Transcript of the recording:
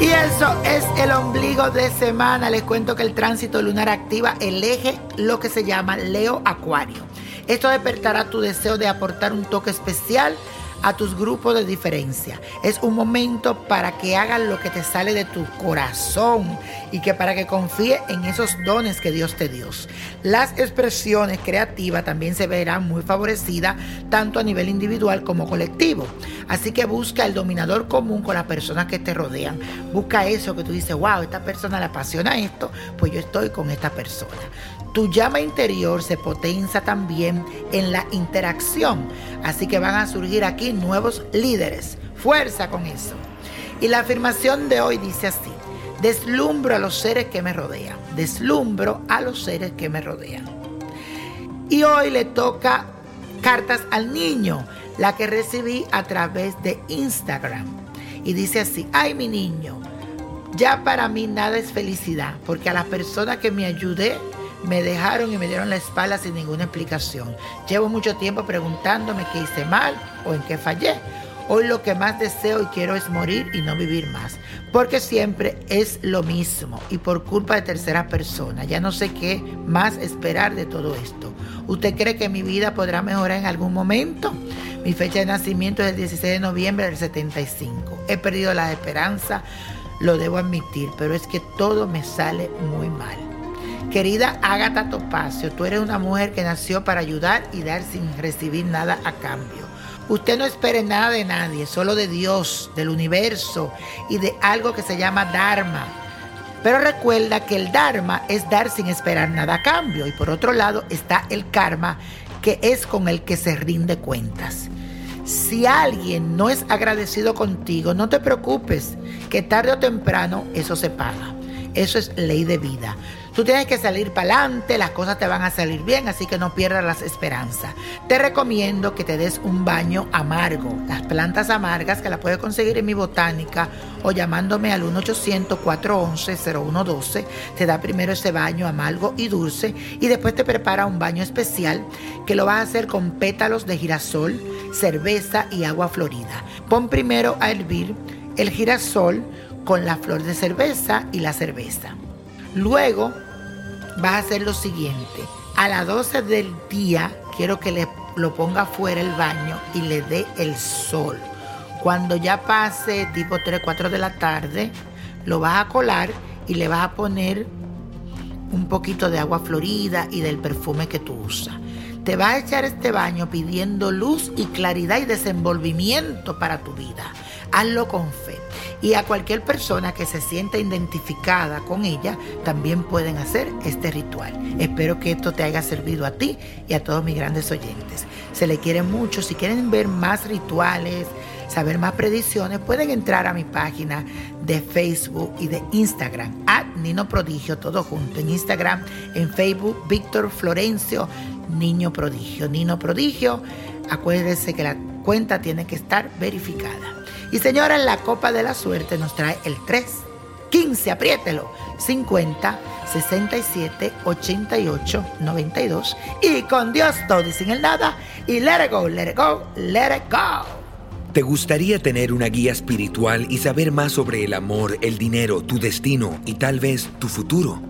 Y eso es el ombligo de semana. Les cuento que el tránsito lunar activa el eje, lo que se llama Leo Acuario. Esto despertará tu deseo de aportar un toque especial a tus grupos de diferencia. Es un momento para que hagas lo que te sale de tu corazón y que para que confíe en esos dones que Dios te dio. Las expresiones creativas también se verán muy favorecidas tanto a nivel individual como colectivo. Así que busca el dominador común con las personas que te rodean. Busca eso que tú dices, wow, esta persona le apasiona esto, pues yo estoy con esta persona. Tu llama interior se potencia también en la interacción. Así que van a surgir aquí nuevos líderes. Fuerza con eso. Y la afirmación de hoy dice así. Deslumbro a los seres que me rodean. Deslumbro a los seres que me rodean. Y hoy le toca cartas al niño, la que recibí a través de Instagram. Y dice así, ay mi niño, ya para mí nada es felicidad, porque a las personas que me ayudé me dejaron y me dieron la espalda sin ninguna explicación. Llevo mucho tiempo preguntándome qué hice mal o en qué fallé. Hoy lo que más deseo y quiero es morir y no vivir más, porque siempre es lo mismo y por culpa de terceras personas. Ya no sé qué más esperar de todo esto. ¿Usted cree que mi vida podrá mejorar en algún momento? Mi fecha de nacimiento es el 16 de noviembre del 75. He perdido la esperanza, lo debo admitir, pero es que todo me sale muy mal. Querida Ágata Topacio, tú eres una mujer que nació para ayudar y dar sin recibir nada a cambio. Usted no espere nada de nadie, solo de Dios, del universo y de algo que se llama Dharma. Pero recuerda que el Dharma es dar sin esperar nada a cambio. Y por otro lado está el karma, que es con el que se rinde cuentas. Si alguien no es agradecido contigo, no te preocupes, que tarde o temprano eso se paga. Eso es ley de vida. Tú tienes que salir para adelante, las cosas te van a salir bien, así que no pierdas las esperanzas. Te recomiendo que te des un baño amargo. Las plantas amargas que las puedes conseguir en mi botánica o llamándome al 1-800-411-0112, te da primero ese baño amargo y dulce y después te prepara un baño especial que lo vas a hacer con pétalos de girasol, cerveza y agua florida. Pon primero a hervir el girasol con la flor de cerveza y la cerveza. Luego vas a hacer lo siguiente. A las 12 del día quiero que le, lo ponga fuera el baño y le dé el sol. Cuando ya pase tipo 3, 4 de la tarde, lo vas a colar y le vas a poner un poquito de agua florida y del perfume que tú usas. Te vas a echar este baño pidiendo luz y claridad y desenvolvimiento para tu vida. Hazlo con fe. Y a cualquier persona que se sienta identificada con ella, también pueden hacer este ritual. Espero que esto te haya servido a ti y a todos mis grandes oyentes. Se le quiere mucho. Si quieren ver más rituales, saber más predicciones, pueden entrar a mi página de Facebook y de Instagram, at Nino Prodigio, todo junto. En Instagram, en Facebook, Víctor Florencio, Niño Prodigio. Nino Prodigio, acuérdense que la cuenta tiene que estar verificada. Y señora, la copa de la suerte nos trae el 3, 15, apriételo, 50, 67, 88, 92. Y con Dios todo y sin el nada. Y let it go, let it go, let it go. ¿Te gustaría tener una guía espiritual y saber más sobre el amor, el dinero, tu destino y tal vez tu futuro?